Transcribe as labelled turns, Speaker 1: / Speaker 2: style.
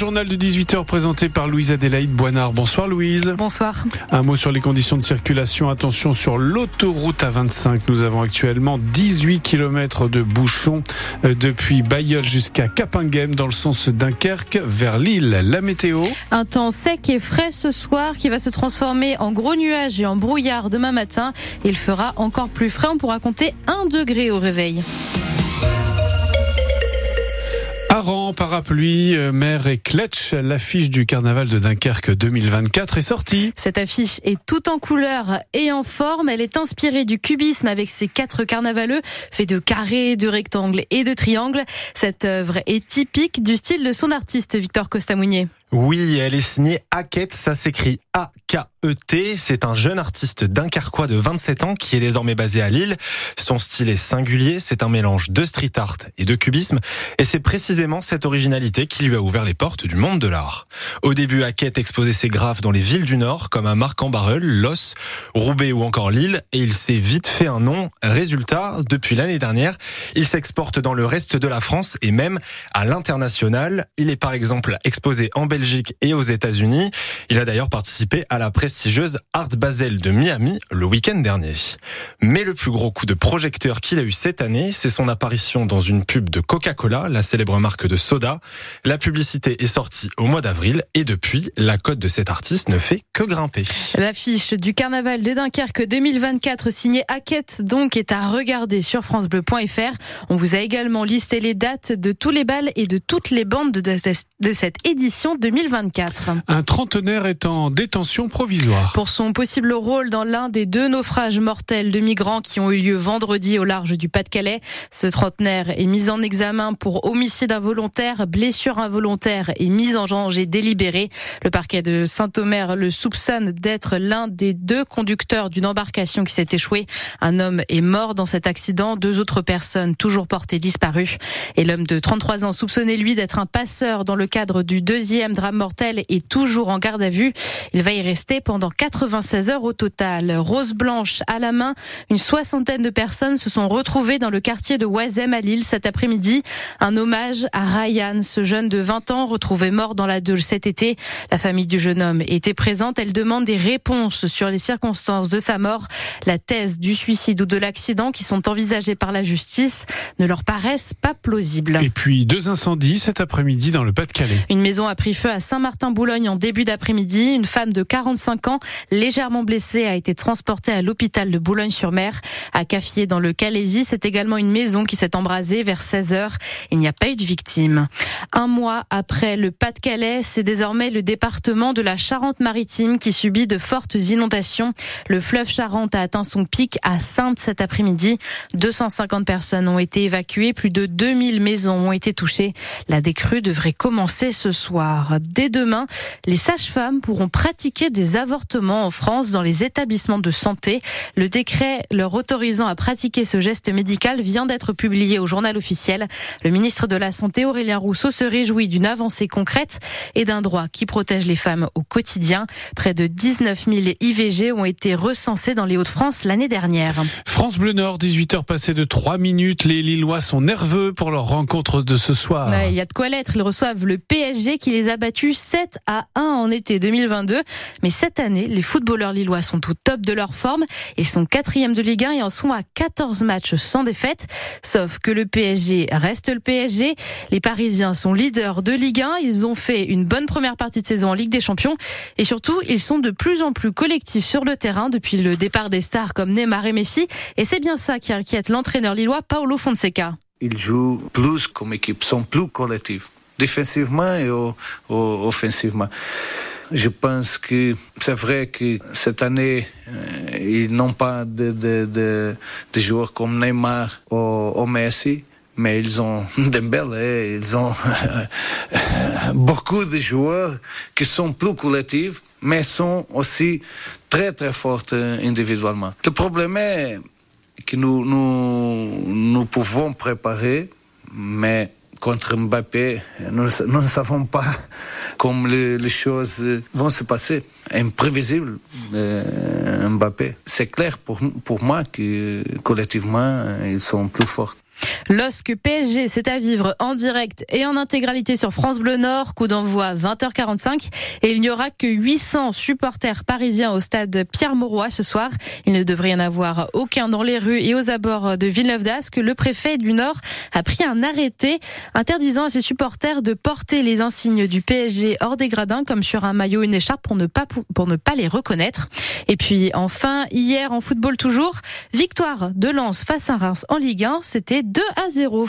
Speaker 1: journal de 18h présenté par Louise Adélaïde Boinard. Bonsoir Louise.
Speaker 2: Bonsoir.
Speaker 1: Un mot sur les conditions de circulation. Attention sur l'autoroute A25. Nous avons actuellement 18 km de bouchons euh, depuis Bayeul jusqu'à Capinghem dans le sens Dunkerque vers Lille. La météo.
Speaker 2: Un temps sec et frais ce soir qui va se transformer en gros nuages et en brouillard demain matin. Il fera encore plus frais. On pourra compter 1 degré au réveil.
Speaker 1: Aran, parapluie, euh, mer et Kletsch, l'affiche du carnaval de Dunkerque 2024 est sortie.
Speaker 2: Cette affiche est toute en couleur et en forme. Elle est inspirée du cubisme avec ses quatre carnavaleux, faits de carrés, de rectangles et de triangles. Cette œuvre est typique du style de son artiste Victor Costamounier.
Speaker 3: Oui, elle est signée Hackett, ça s'écrit A-K-E-T. C'est un jeune artiste dunkerquois de 27 ans qui est désormais basé à Lille. Son style est singulier, c'est un mélange de street art et de cubisme. Et c'est précisément cette originalité qui lui a ouvert les portes du monde de l'art. Au début, Hackett exposait ses graphes dans les villes du Nord, comme à Marc-en-Barœul, Los, Roubaix ou encore Lille, et il s'est vite fait un nom. Résultat, depuis l'année dernière, il s'exporte dans le reste de la France et même à l'international. Il est par exemple exposé en Belgique et aux États-Unis. Il a d'ailleurs participé à la prestigieuse Art Basel de Miami le week-end dernier. Mais le plus gros coup de projecteur qu'il a eu cette année, c'est son apparition dans une pub de Coca-Cola, la célèbre marque de soda. La publicité est sortie au mois d'avril et depuis, la cote de cet artiste ne fait que grimper.
Speaker 2: L'affiche du carnaval de Dunkerque 2024 signée Hackett donc est à regarder sur francebleu.fr. On vous a également listé les dates de tous les balles et de toutes les bandes de cette édition de 2024.
Speaker 1: Un trentenaire est en détention provisoire.
Speaker 2: Pour son possible rôle dans l'un des deux naufrages mortels de migrants qui ont eu lieu vendredi au large du Pas-de-Calais, ce trentenaire est mis en examen pour homicide involontaire, blessure involontaire et mise en danger délibérée. Le parquet de Saint-Omer le soupçonne d'être l'un des deux conducteurs d'une embarcation qui s'est échouée. Un homme est mort dans cet accident, deux autres personnes toujours portées disparues. Et l'homme de 33 ans soupçonné lui d'être un passeur dans le cadre du deuxième drame mortel est toujours en garde à vue. Va y rester pendant 96 heures au total. Rose blanche à la main, une soixantaine de personnes se sont retrouvées dans le quartier de Oisem à Lille cet après-midi. Un hommage à Ryan, ce jeune de 20 ans retrouvé mort dans la Deule cet été. La famille du jeune homme était présente. Elle demande des réponses sur les circonstances de sa mort. La thèse du suicide ou de l'accident qui sont envisagées par la justice ne leur paraissent pas plausibles.
Speaker 1: Et puis deux incendies cet après-midi dans le Pas-de-Calais.
Speaker 2: Une maison a pris feu à Saint-Martin-Boulogne en début d'après-midi. Une femme de 45 ans, légèrement blessée, a été transportée à l'hôpital de Boulogne-sur-Mer. À Caffier, dans le Calaisie, c'est également une maison qui s'est embrasée vers 16 heures. Il n'y a pas eu de victime. Un mois après le Pas-de-Calais, c'est désormais le département de la Charente-Maritime qui subit de fortes inondations. Le fleuve Charente a atteint son pic à Sainte cet après-midi. 250 personnes ont été évacuées, plus de 2000 maisons ont été touchées. La décrue devrait commencer ce soir. Dès demain, les sages-femmes pourront pratiquer des avortements en France dans les établissements de santé. Le décret leur autorisant à pratiquer ce geste médical vient d'être publié au journal officiel. Le ministre de la Santé, Aurélien Rousseau, se réjouit d'une avancée concrète et d'un droit qui protège les femmes au quotidien. Près de 19 000 IVG ont été recensés dans les Hauts-de-France l'année dernière.
Speaker 1: France Bleu Nord, 18h passées de 3 minutes. Les Lillois sont nerveux pour leur rencontre de ce soir.
Speaker 2: Il y a de quoi l'être. Ils reçoivent le PSG qui les a battus 7 à 1 en été 2022. Mais cette année, les footballeurs lillois sont au top de leur forme. Ils sont quatrième de Ligue 1 et en sont à 14 matchs sans défaite. Sauf que le PSG reste le PSG. Les Parisiens sont leaders de Ligue 1. Ils ont fait une bonne première partie de saison en Ligue des Champions. Et surtout, ils sont de plus en plus collectifs sur le terrain depuis le départ des stars comme Neymar et Messi. Et c'est bien ça qui inquiète l'entraîneur lillois Paolo Fonseca.
Speaker 4: Ils jouent plus comme équipe, sont plus collectifs défensivement et offensivement. Je pense que c'est vrai que cette année, euh, ils n'ont pas de, de, de, de, joueurs comme Neymar ou, Messi, mais ils ont Dembélé, ils ont beaucoup de joueurs qui sont plus collectifs, mais sont aussi très très forts individuellement. Le problème est que nous, nous pouvons préparer, mais contre Mbappé, nous, ne savons pas comment les, choses vont se passer. Imprévisible, euh, Mbappé. C'est clair pour, pour moi que collectivement, ils sont plus forts.
Speaker 2: LOSC PSG, c'est à vivre en direct et en intégralité sur France Bleu Nord. Coup d'envoi 20h45 et il n'y aura que 800 supporters parisiens au stade Pierre-Mauroy ce soir. Il ne devrait y en avoir aucun dans les rues et aux abords de Villeneuve d'Ascq. Le préfet du Nord a pris un arrêté interdisant à ses supporters de porter les insignes du PSG hors des gradins comme sur un maillot, une écharpe pour ne pas, pour ne pas les reconnaître. Et puis enfin, hier en football toujours, victoire de Lens face à Reims en Ligue 1, c'était 2 à 0.